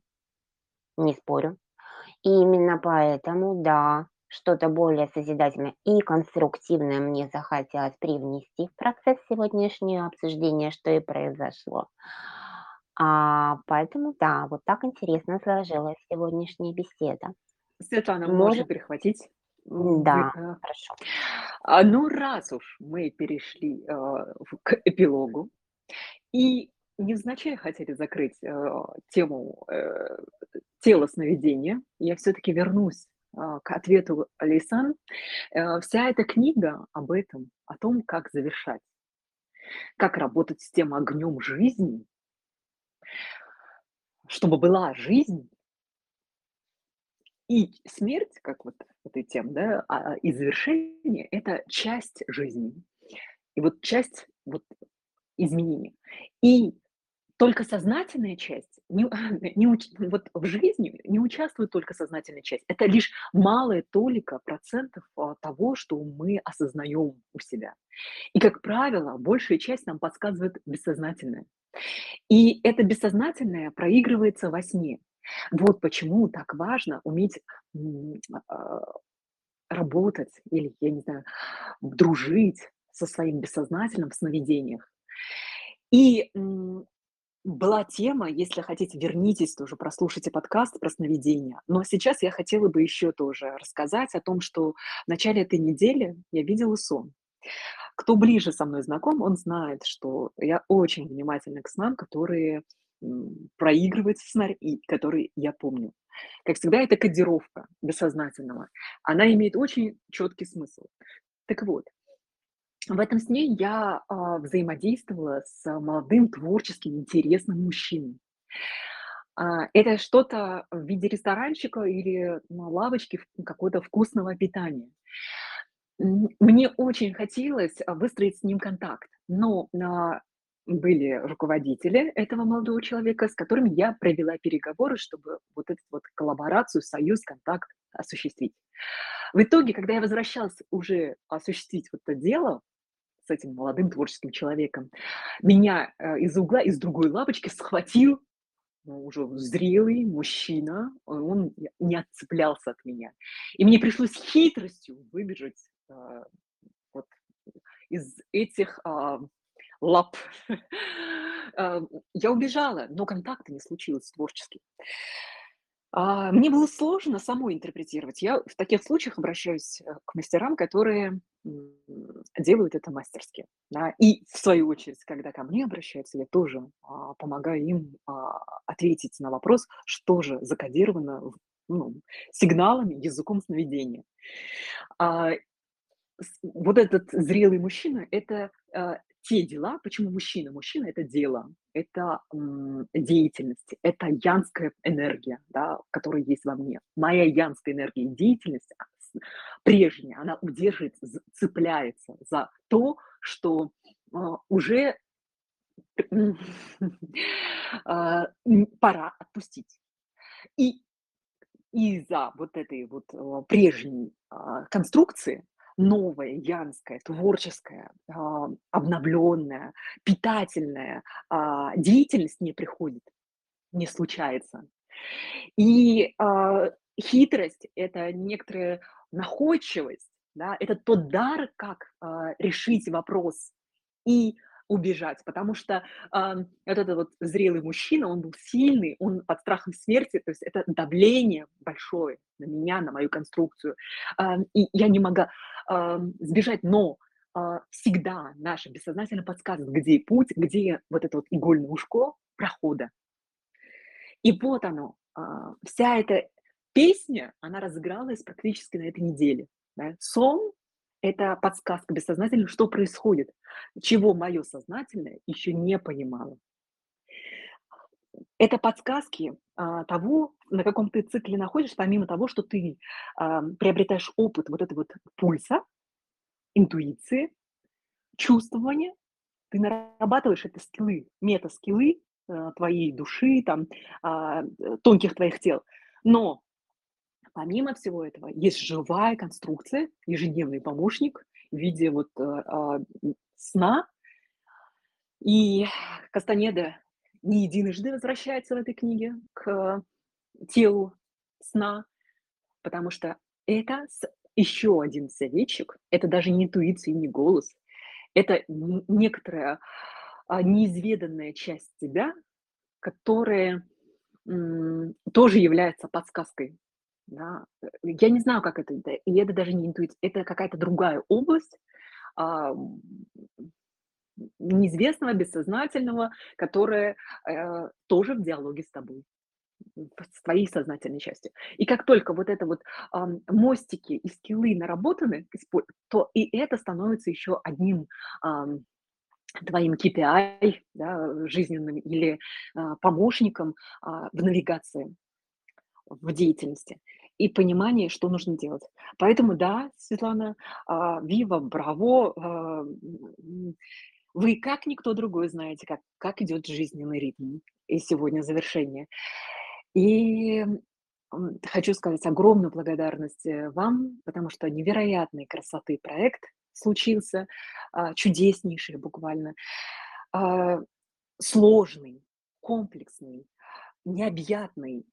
Не спорю. И именно поэтому, да, что-то более созидательное и конструктивное мне захотелось привнести в процесс сегодняшнего обсуждения, что и произошло. А, поэтому да, вот так интересно сложилась сегодняшняя беседа. Светлана, можно Может перехватить? Да, Э, хорошо. а, ну, раз уж мы перешли, в к эпилогу и невзначай хотели закрыть, э, тему, э, тела сновидения, я все таки вернусь, а, к ответу Лейсан. Э, вся эта книга об этом, о том, как завершать, как работать с тем огнем жизни чтобы была жизнь и смерть, как вот этой тем, да, а, и завершение- это часть жизни. И вот часть вот изменения. И только сознательная часть не не вот в жизни не участвует только сознательная часть. Это лишь малая толика процентов, а, того, что мы осознаем у себя. И, как правило, большая часть нам подсказывает бессознательное. И это бессознательное проигрывается во сне. Вот почему так важно уметь а, работать или, я не знаю, дружить со своим бессознательным в сновидениях. И была тема, если хотите, вернитесь тоже, прослушайте подкаст про сновидения. Но сейчас я хотела бы еще тоже рассказать о том, что в начале этой недели я видела сон. Кто ближе со мной знаком, он знает, что я очень внимательна к снам, которые м, проигрывают сценарий, и которые я помню. Как всегда, это кодировка бессознательного. Она имеет очень четкий смысл. Так вот, в этом сне я а, взаимодействовала с молодым, творческим, интересным мужчиной. А, это что-то в виде ресторанчика или на лавочке в какого-то вкусного питания. Мне очень хотелось, а, выстроить с ним контакт, но, были руководители этого молодого человека, с которыми я провела переговоры, чтобы вот эту вот коллаборацию, союз, контакт осуществить. В итоге, когда я возвращалась уже осуществить вот это дело с этим молодым творческим человеком, меня, э, из угла, из другой лавочки схватил, ну, уже зрелый мужчина, он не отцеплялся от меня. И мне пришлось хитростью выбежать, вот из этих, а, лап. А, я убежала, но контакта не случилось творчески. А, мне было сложно самой интерпретировать. Я в таких случаях обращаюсь, э, к мастерам, которые, делают это мастерски. И в свою очередь, когда ко мне обращаются, я тоже, а, помогаю им, а, ответить на вопрос, что же закодировано ну, сигналами, языком сновидения. А, вот этот зрелый мужчина- это, а, те дела, почему мужчина? Мужчина- это дело, это, м, деятельность, это янская энергия, да, которая есть во мне. Моя янская энергия деятельность, а, прежняя, она удерживает, цепляется за то, что, а, уже, м, пора отпустить. И из-за вот этой вот, прежней, конструкции новая, янская, творческая, а, обновленная, питательная, деятельность не приходит, не случается. И, а, хитрость- это некоторая находчивость, да, это тот дар, как, а, решить вопрос и убежать. Потому что, ам, вот этот вот зрелый мужчина, он был сильный, он под страхом смерти, то есть это давление большое на меня, на мою конструкцию. Ам, и я не могла, ам, сбежать, но, а, всегда наше бессознательное подсказывает, где путь, где вот это вот игольное ушко прохода. И вот оно, а, вся эта песня, она разыгралась практически на этой неделе, да. Сон- это подсказка бессознательному, что происходит, чего моё сознательное еще не понимало. Это подсказки, а, того, на каком ты цикле находишься, помимо того, что ты, ам, приобретаешь опыт вот этой вот пульса, интуиции, чувствования. Ты нарабатываешь это скиллы, мета-скиллы, а, твоей души, там, а, тонких твоих тел. Но помимо всего этого есть живая конструкция, ежедневный помощник в виде вот, э, м, сна. И Кастанеда не единожды возвращается в этой книге к телу сна, потому что это еще один советчик. Это даже не интуиция не голос. Это некоторая, а, неизведанная часть тебя, которая, тоже является подсказкой, да. Э, я не знаю, как это, и это даже не интуиция, это какая-то другая область, ам, неизвестного, бессознательного, которая, э, тоже в диалоге с тобой, с твоей сознательной частью. И как только вот это вот, ам, мостики и скиллы наработаны, то и это становится еще одним, ам, твоим KPI, да, жизненным или, а, помощником, а, в навигации, в деятельности и понимании, что нужно делать. Поэтому да, Светлана, а, вива, браво, а, вы как никто другой знаете, как как идет жизненный ритм. И сегодня завершение. И, хочу сказать огромную благодарность, э, вам, потому что невероятной красоты проект случился, а, чудеснейший буквально, сложный, комплексный, необъятный,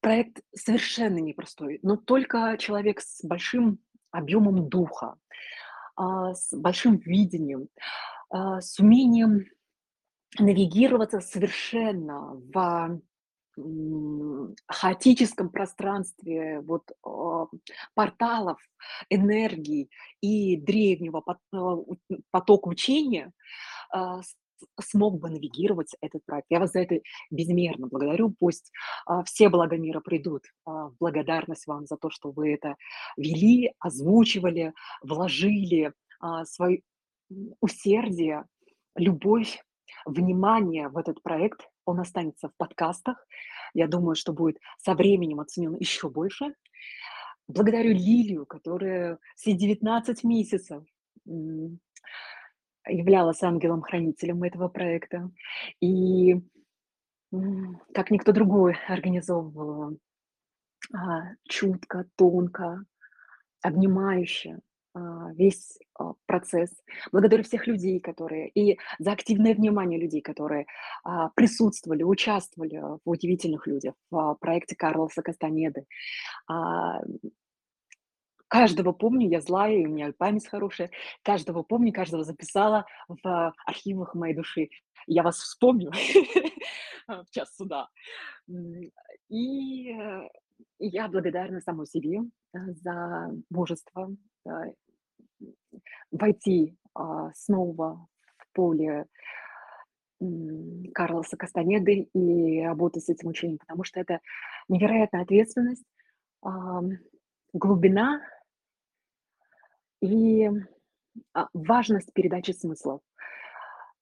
проект совершенно непростой, но только человек с большим объемом духа, а, с большим видением, а, с умением навигироваться совершенно в, хаотическом пространстве вот, а, порталов, энергий и древнего пот а, у потока учения, а, смог бы навигировать этот проект. Я вас за это безмерно благодарю. Пусть, а, все блага мира придут, а, в благодарность вам за то, что вы это вели, озвучивали, вложили, а, свой м, усердие, любовь, внимание в этот проект. он останется в подкастах. Я думаю, что будет со временем оценен еще больше. Благодарю Лилию, которая все 19 месяцев являлась ангелом-хранителем этого проекта. И как никто другой организовывала а, чутко, тонко, обнимающе а, весь а, процесс. Благодарю всех людей, которые и за активное внимание людей, которые присутствовали, участвовали в удивительных людях в проекте Карлоса Кастанеды. Каждого помню, я злая, у меня память хорошая. Каждого помню, каждого записала в архивах моей души. Я вас вспомню в час суда. И э, я благодарна самой себе э, за мужество войти а, снова в поле Карлоса Кастанеды и работать с этим учением, потому что это невероятная ответственность, глубина и а, важность передачи смыслов.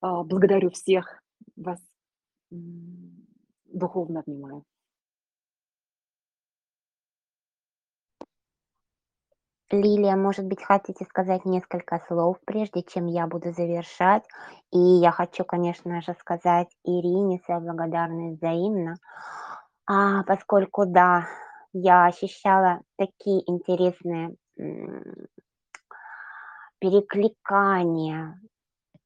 А, благодарю всех вас, духовно обнимаю. Лилия, может быть, хотите сказать несколько слов, прежде чем я буду завершать? И я хочу, конечно же, сказать Ирине свою благодарность взаимно, а, поскольку, да, я ощущала такие интересные перекликания,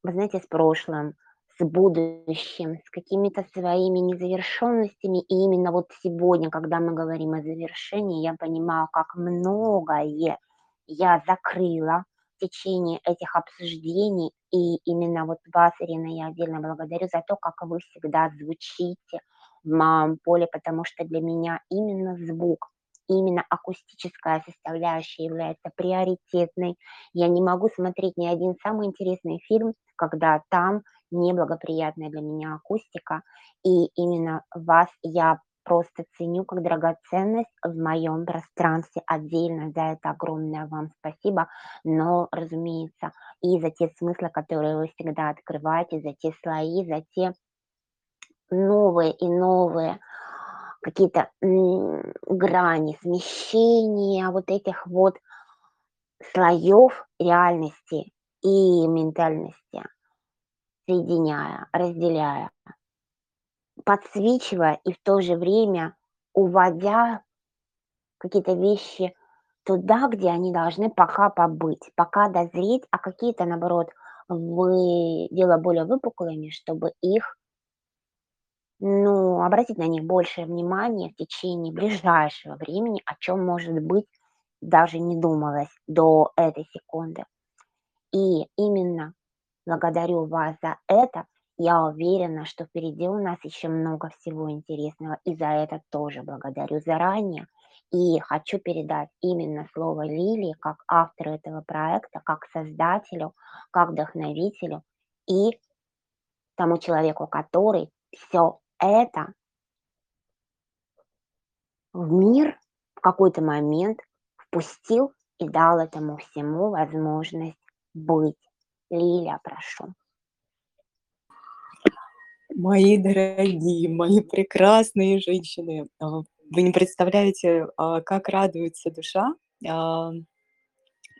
вы знаете, с прошлым, с будущим, с какими-то своими незавершенностями. И именно вот сегодня, когда мы говорим о завершении, я понимаю, как многое я закрыла в течение этих обсуждений. И именно вот вас, Ирина, я отдельно благодарю за то, как вы всегда звучите в моем поле, потому что для меня именно звук именно акустическая составляющая является приоритетной. Я не могу смотреть ни один самый интересный фильм, когда там неблагоприятная для меня акустика. И именно вас я просто ценю как драгоценность в моем пространстве. Отдельно за это огромное вам спасибо. Но, разумеется, и за те смыслы, которые вы всегда открываете, за те слои, за те новые и новые какие-то грани, смещения вот этих вот слоев реальности и ментальности, соединяя, разделяя, подсвечивая и в то же время уводя какие-то вещи туда, где они должны пока побыть, пока дозреть, а какие-то, наоборот, вы дело более выпуклыми, чтобы их ну, обратить на них большее внимание в течение ближайшего времени, о чем, может быть, даже не думалось до этой секунды. И именно благодарю вас за это. Я уверена, что впереди у нас еще много всего интересного, и за это тоже благодарю заранее. И хочу передать именно слово Лилии как автору этого проекта, как создателю, как вдохновителю и тому человеку, который все это в мир в какой-то момент впустил и дал этому всему возможность быть. Лиля, прошу. Мои дорогие, мои прекрасные женщины, а, вы не представляете, а, как радуется душа. А,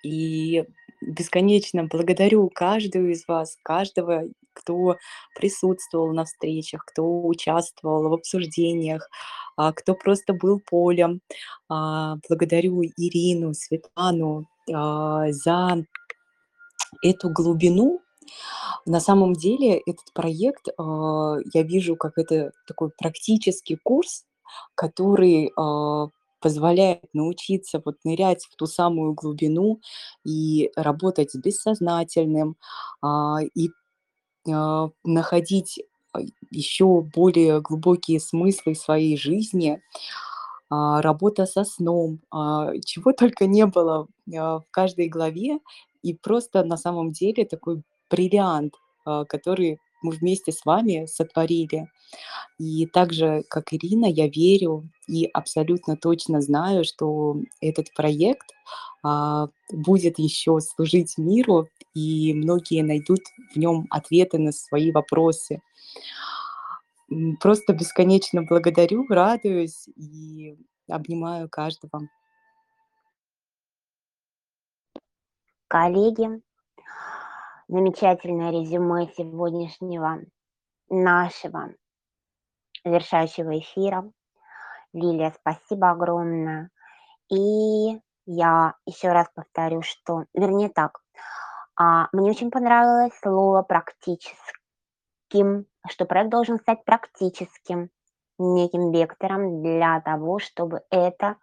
и бесконечно благодарю каждую из вас, каждого, кто присутствовал на встречах, кто участвовал в обсуждениях, а, кто просто был полем. А, благодарю Ирину, Светлану а, за эту глубину. На самом деле этот проект я вижу как это такой практический курс, который позволяет научиться вот нырять в ту самую глубину и работать с бессознательным, и находить а, еще более глубокие смыслы своей жизни, работа со сном, чего только не было в каждой главе, и просто на самом деле такой бриллиант, который мы вместе с вами сотворили. И так же, как Ирина, я верю и абсолютно точно знаю, что этот проект а, будет еще служить миру, и многие найдут в нем ответы на свои вопросы. просто бесконечно благодарю, радуюсь и обнимаю каждого. Коллеги, замечательное резюме сегодняшнего нашего завершающего эфира. Лилия, спасибо огромное. И я еще раз повторю, что, вернее так, а, мне очень понравилось слово практическим, что проект должен стать практическим, неким вектором для того, чтобы эта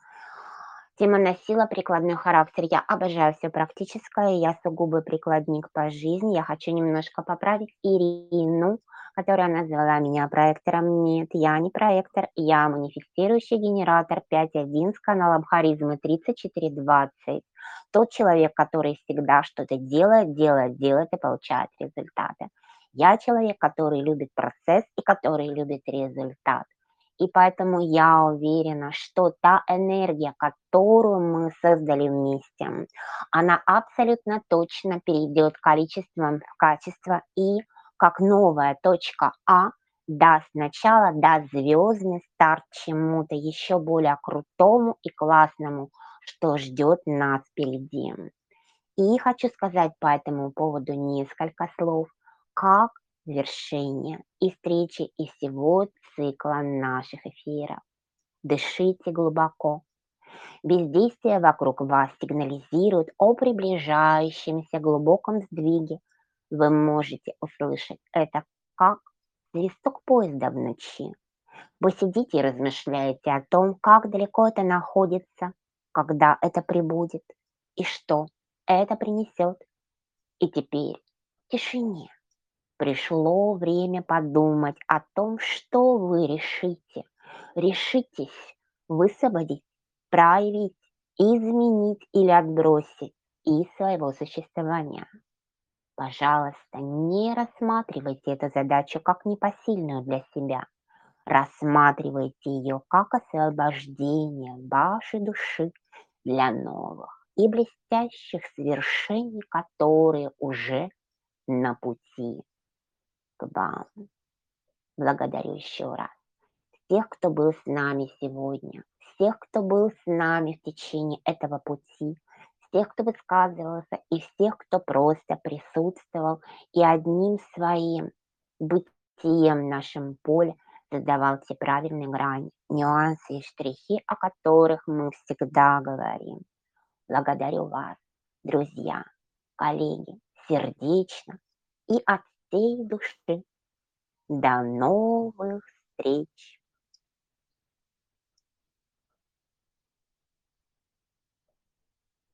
тема носила прикладной характер. Я обожаю все практическое, я сугубый прикладник по жизни. Я хочу немножко поправить Ирину, которая назвала меня проектором. Нет, я не проектор, я манифестирующий генератор 5.1 с каналом харизмы 3420. Тот человек, который всегда что-то делает, делает, делает и получает результаты. Я человек, который любит процесс и который любит результат. И поэтому я уверена, что та энергия, которую мы создали вместе, она абсолютно точно перейдет количеством в качество и как новая точка А даст начало, даст звездный старт чему-то еще более крутому и классному, что ждет нас впереди. И хочу сказать по этому поводу несколько слов, как завершение и встречи и всего цикла наших эфиров. Дышите глубоко. Бездействие вокруг вас сигнализирует о приближающемся глубоком сдвиге. Вы можете услышать это как свисток поезда в ночи. Вы сидите и размышляете о том, как далеко это находится, когда это прибудет и что это принесет. И теперь в тишине Пришло время подумать о том, что вы решите. Решитесь высвободить, проявить, изменить или отбросить из своего существования. Пожалуйста, не рассматривайте эту задачу как непосильную для себя. Рассматривайте ее как освобождение вашей души для новых и блестящих свершений, которые уже на пути вам. Благодарю еще раз всех, кто был с нами сегодня, всех, кто был с нами в течение этого пути, всех, кто высказывался, и всех, кто просто присутствовал и одним своим бытием в нашем поле создавал те правильные грани, нюансы и штрихи, о которых мы всегда говорим. Благодарю вас, друзья, коллеги, сердечно и от всей души. До новых встреч!